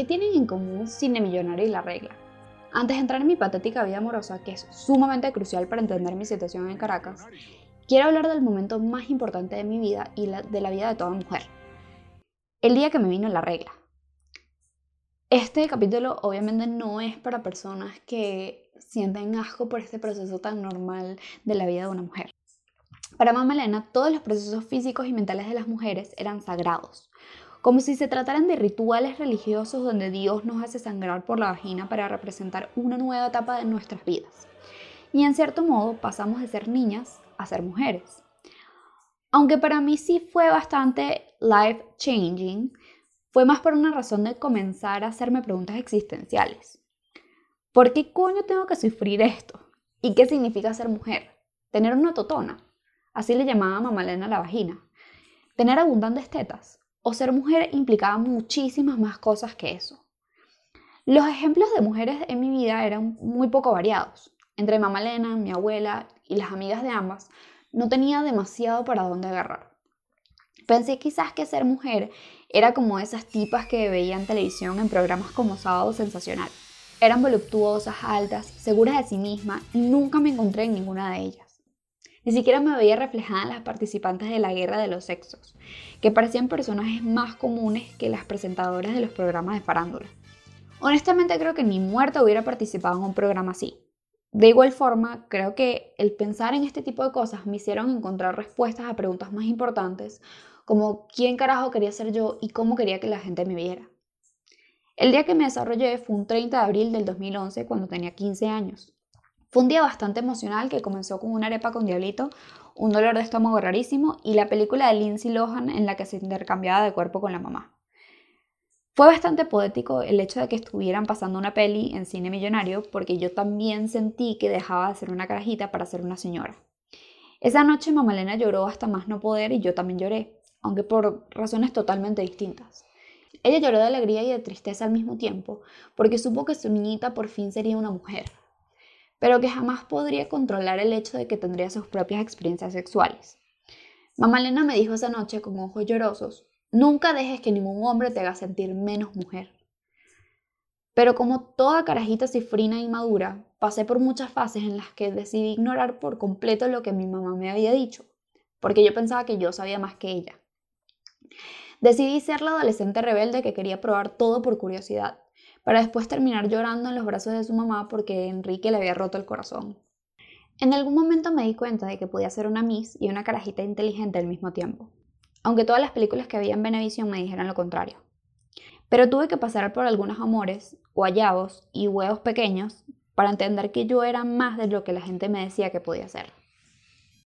¿qué tienen en común Cine Millonario y La Regla? Antes de entrar en mi patética vida amorosa, que es sumamente crucial para entender mi situación en Caracas, quiero hablar del momento más importante de mi vida y de la vida de toda mujer. El día que me vino la regla. Este capítulo obviamente no es para personas que sienten asco por este proceso tan normal de la vida de una mujer. Para Mamá Elena, todos los procesos físicos y mentales de las mujeres eran sagrados, como si se trataran de rituales religiosos donde Dios nos hace sangrar por la vagina para representar una nueva etapa de nuestras vidas. Y en cierto modo pasamos de ser niñas a ser mujeres. Aunque para mí sí fue bastante life changing, fue más por una razón de comenzar a hacerme preguntas existenciales. ¿Por qué coño tengo que sufrir esto? ¿Y qué significa ser mujer? ¿Tener una totona? Así le llamaba Mamalena la vagina. ¿Tener abundantes tetas? O ser mujer implicaba muchísimas más cosas que eso. Los ejemplos de mujeres en mi vida eran muy poco variados. Entre mamá Lena, mi abuela y las amigas de ambas, no tenía demasiado para dónde agarrar. Pensé quizás que ser mujer era como esas tipas que veían televisión en programas como Sábado Sensacional. Eran voluptuosas, altas, seguras de sí mismas y nunca me encontré en ninguna de ellas. Ni siquiera me veía reflejada en las participantes de la guerra de los sexos, que parecían personajes más comunes que las presentadoras de los programas de farándula. Honestamente creo que ni muerta hubiera participado en un programa así. De igual forma, creo que el pensar en este tipo de cosas me hicieron encontrar respuestas a preguntas más importantes, como quién carajo quería ser yo y cómo quería que la gente me viera. El día que me desarrollé fue un 30 de abril del 2011 cuando tenía 15 años. Fue un día bastante emocional que comenzó con una arepa con diablito, un dolor de estómago rarísimo y la película de Lindsay Lohan en la que se intercambiaba de cuerpo con la mamá. Fue bastante poético el hecho de que estuvieran pasando una peli en cine millonario porque yo también sentí que dejaba de ser una carajita para ser una señora. Esa noche Mamalena lloró hasta más no poder y yo también lloré, aunque por razones totalmente distintas. Ella lloró de alegría y de tristeza al mismo tiempo, porque supo que su niñita por fin sería una mujer, pero que jamás podría controlar el hecho de que tendría sus propias experiencias sexuales. Mamá Elena me dijo esa noche con ojos llorosos, nunca dejes que ningún hombre te haga sentir menos mujer. Pero como toda carajita cifrina e inmadura, pasé por muchas fases en las que decidí ignorar por completo lo que mi mamá me había dicho, porque yo pensaba que yo sabía más que ella. Decidí ser la adolescente rebelde que quería probar todo por curiosidad, para después terminar llorando en los brazos de su mamá porque Enrique le había roto el corazón. En algún momento me di cuenta de que podía ser una Miss y una carajita inteligente al mismo tiempo, aunque todas las películas que había en Venevisión me dijeran lo contrario. Pero tuve que pasar por algunos amores, guayabos y huevos pequeños para entender que yo era más de lo que la gente me decía que podía ser.